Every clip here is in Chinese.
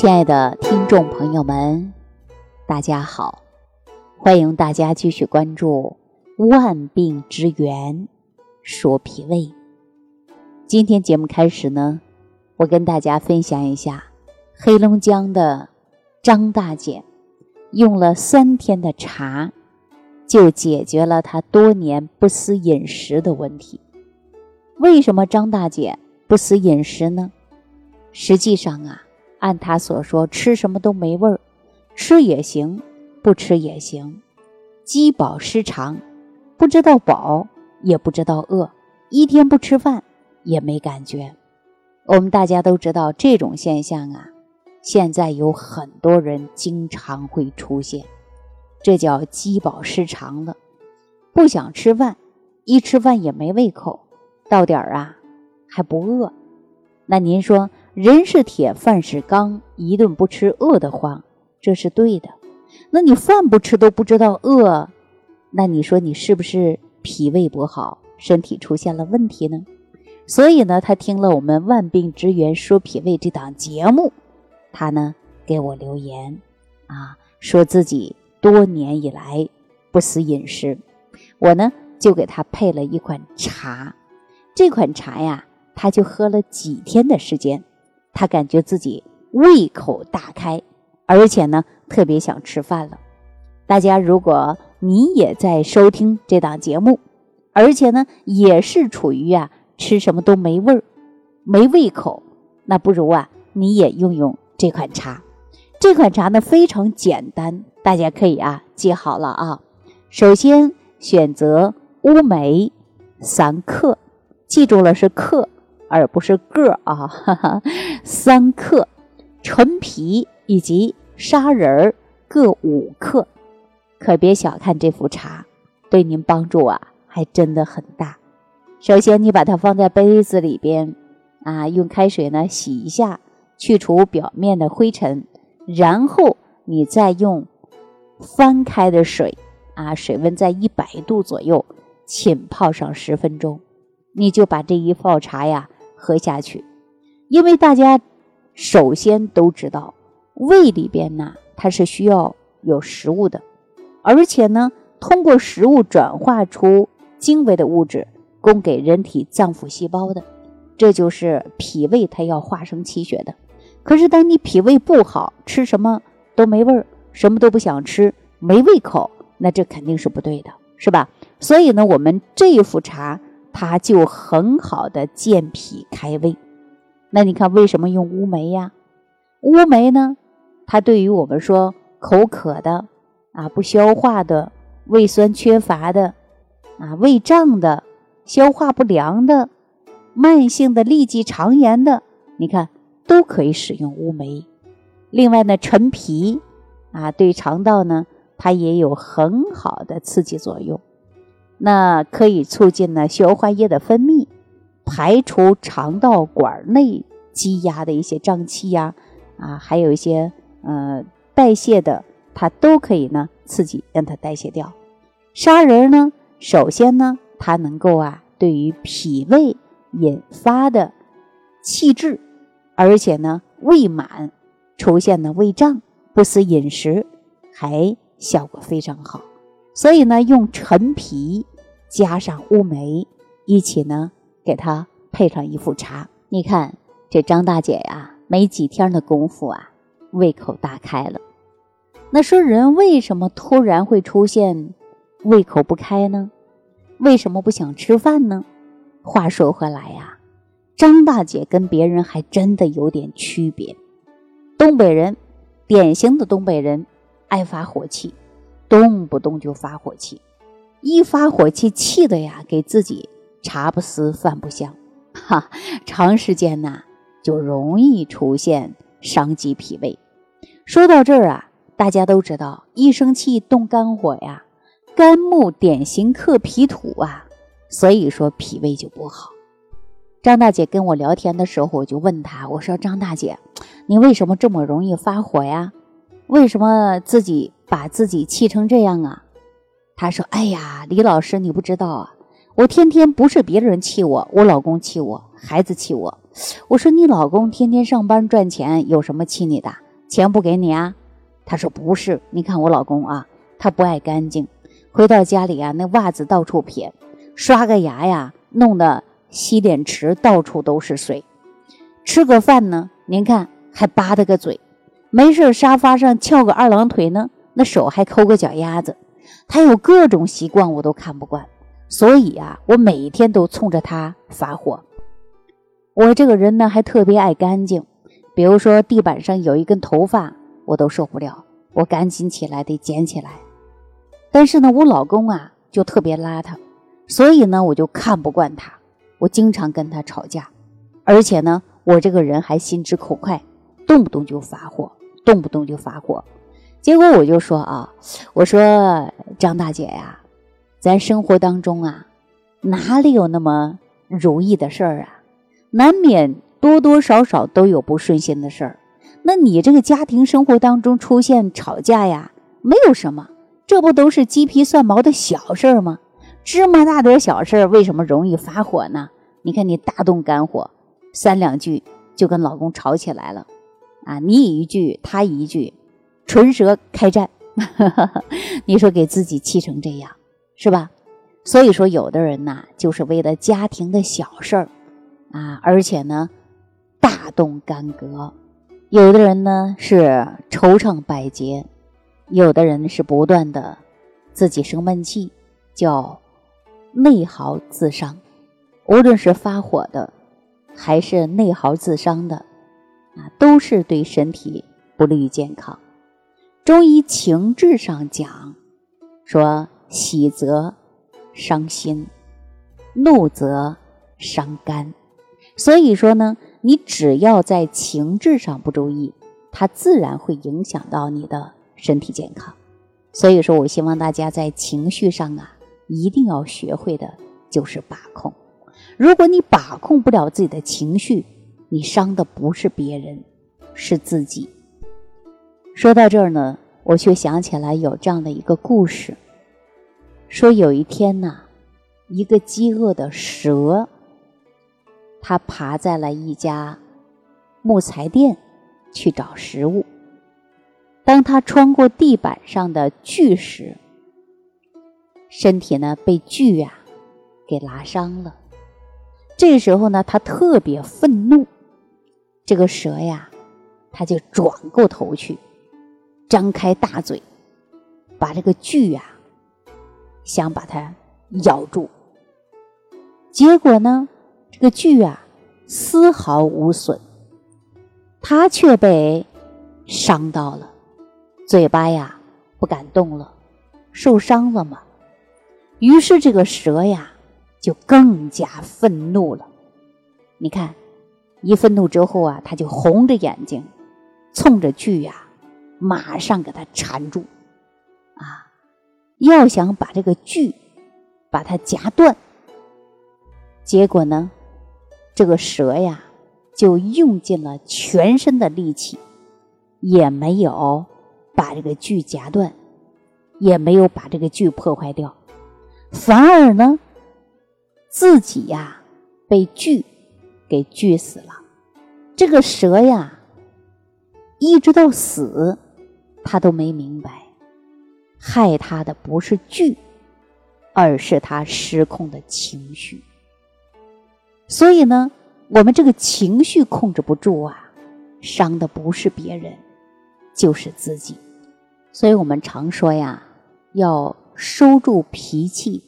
亲爱的听众朋友们，大家好！欢迎大家继续关注《万病之源说脾胃》。今天节目开始呢，我跟大家分享一下黑龙江的张大姐用了三天的茶，就解决了她多年不思饮食的问题。为什么张大姐不思饮食呢？实际上啊。按他所说，吃什么都没味儿，吃也行，不吃也行，饥饱失常，不知道饱也不知道饿，一天不吃饭也没感觉。我们大家都知道这种现象啊，现在有很多人经常会出现，这叫饥饱失常了，不想吃饭，一吃饭也没胃口，到点儿啊还不饿。那您说？人是铁，饭是钢，一顿不吃饿得慌，这是对的。那你饭不吃都不知道饿，那你说你是不是脾胃不好，身体出现了问题呢？所以呢，他听了我们《万病之源说脾胃》这档节目，他呢给我留言啊，说自己多年以来不思饮食，我呢就给他配了一款茶，这款茶呀，他就喝了几天的时间。他感觉自己胃口大开，而且呢，特别想吃饭了。大家，如果你也在收听这档节目，而且呢，也是处于啊吃什么都没味儿、没胃口，那不如啊，你也用用这款茶。这款茶呢非常简单，大家可以啊记好了啊。首先选择乌梅三克，记住了是克。而不是个儿啊，哈哈，三克陈皮以及砂仁儿各五克，可别小看这副茶，对您帮助啊还真的很大。首先，你把它放在杯子里边啊，用开水呢洗一下，去除表面的灰尘，然后你再用翻开的水啊，水温在一百度左右，浸泡上十分钟，你就把这一泡茶呀。喝下去，因为大家首先都知道，胃里边呢它是需要有食物的，而且呢通过食物转化出精微的物质，供给人体脏腑细胞的，这就是脾胃它要化生气血的。可是当你脾胃不好，吃什么都没味儿，什么都不想吃，没胃口，那这肯定是不对的，是吧？所以呢，我们这一副茶。它就很好的健脾开胃。那你看为什么用乌梅呀？乌梅呢，它对于我们说口渴的啊、不消化的、胃酸缺乏的啊、胃胀的、消化不良的、慢性的痢疾肠炎的，你看都可以使用乌梅。另外呢，陈皮啊，对肠道呢，它也有很好的刺激作用。那可以促进呢消化液的分泌，排除肠道管内积压的一些胀气呀，啊，还有一些呃代谢的，它都可以呢刺激让它代谢掉。砂仁呢，首先呢，它能够啊对于脾胃引发的气滞，而且呢胃满出现的胃胀，不思饮食，还效果非常好。所以呢，用陈皮加上乌梅一起呢，给他配上一副茶。你看这张大姐呀，没几天的功夫啊，胃口大开了。那说人为什么突然会出现胃口不开呢？为什么不想吃饭呢？话说回来呀，张大姐跟别人还真的有点区别。东北人，典型的东北人，爱发火气。动不动就发火气，一发火气气的呀，给自己茶不思饭不香，哈，长时间呢就容易出现伤及脾胃。说到这儿啊，大家都知道，一生气动肝火呀，肝木典型克脾土啊，所以说脾胃就不好。张大姐跟我聊天的时候，我就问她，我说张大姐，你为什么这么容易发火呀？为什么自己？把自己气成这样啊？他说：“哎呀，李老师，你不知道啊，我天天不是别人气我，我老公气我，孩子气我。我说你老公天天上班赚钱，有什么气你的？钱不给你啊？他说不是，你看我老公啊，他不爱干净，回到家里啊，那袜子到处撇，刷个牙呀，弄得洗脸池到处都是水，吃个饭呢，您看还吧嗒个嘴，没事沙发上翘个二郎腿呢，那手还抠个脚丫子，他有各种习惯我都看不惯，所以啊，我每天都冲着他发火。我这个人呢，还特别爱干净。比如说地板上有一根头发，我都受不了，我赶紧起来得捡起来。但是呢，我老公啊就特别邋遢，所以呢我就看不惯他，我经常跟他吵架。而且呢，我这个人还心直口快，动不动就发火，动不动就发火。结果我就说啊，我说张大姐呀，咱生活当中啊，哪里有那么如意的事儿啊？难免。多多少少都有不顺心的事儿，那你这个家庭生活当中出现吵架呀，没有什么，这不都是鸡皮蒜毛的小事儿吗？芝麻大点小事儿，为什么容易发火呢？你看你大动肝火，三两句就跟老公吵起来了，啊，你一句他一句，唇舌开战，你说给自己气成这样，是吧？所以说，有的人呐，就是为了家庭的小事儿，啊，而且呢。大动干戈，有的人呢是惆怅百结，有的人是不断的自己生闷气，叫内耗自伤。无论是发火的，还是内耗自伤的，啊，都是对身体不利于健康。中医情志上讲，说喜则伤心，怒则伤肝。所以说呢。你只要在情志上不注意，它自然会影响到你的身体健康。所以说我希望大家在情绪上啊，一定要学会的就是把控。如果你把控不了自己的情绪，你伤的不是别人，是自己。说到这儿呢，我却想起来有这样的一个故事，说有一天呐，一个饥饿的蛇。它爬在了一家木材店去找食物。当他穿过地板上的锯时，身体呢被锯呀给拉伤了。这时候呢，他特别愤怒。这个蛇呀，他就转过头去，张开大嘴，把这个锯呀想把它咬住。结果呢？这个锯啊，丝毫无损，他却被伤到了，嘴巴呀不敢动了，受伤了嘛。于是这个蛇呀就更加愤怒了。你看，一愤怒之后啊，他就红着眼睛，冲着锯呀，马上给它缠住，啊，要想把这个锯把它夹断。结果呢？这个蛇呀，就用尽了全身的力气，也没有把这个锯夹断，也没有把这个锯破坏掉，反而呢，自己呀被锯给锯死了。这个蛇呀，一直到死，他都没明白，害他的不是锯，而是他失控的情绪。所以呢，我们这个情绪控制不住啊，伤的不是别人，就是自己。所以我们常说呀，要收住脾气，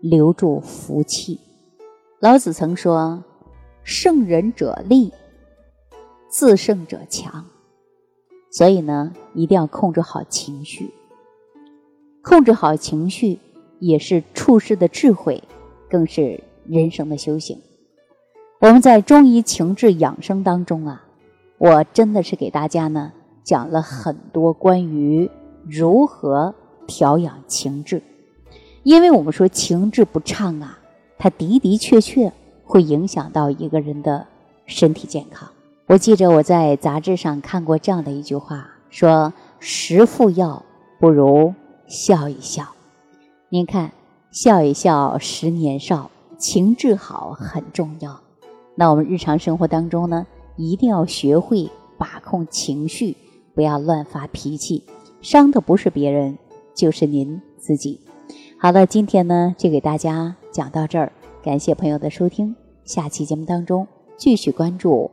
留住福气。老子曾说：“胜人者力，自胜者强。”所以呢，一定要控制好情绪。控制好情绪，也是处世的智慧，更是人生的修行。我们在中医情志养生当中啊，我真的是给大家呢讲了很多关于如何调养情志，因为我们说情志不畅啊，它的的确确会影响到一个人的身体健康。我记着我在杂志上看过这样的一句话，说十副药不如笑一笑。您看，笑一笑，十年少，情志好很重要。那我们日常生活当中呢，一定要学会把控情绪，不要乱发脾气，伤的不是别人，就是您自己。好了，今天呢就给大家讲到这儿，感谢朋友的收听，下期节目当中继续关注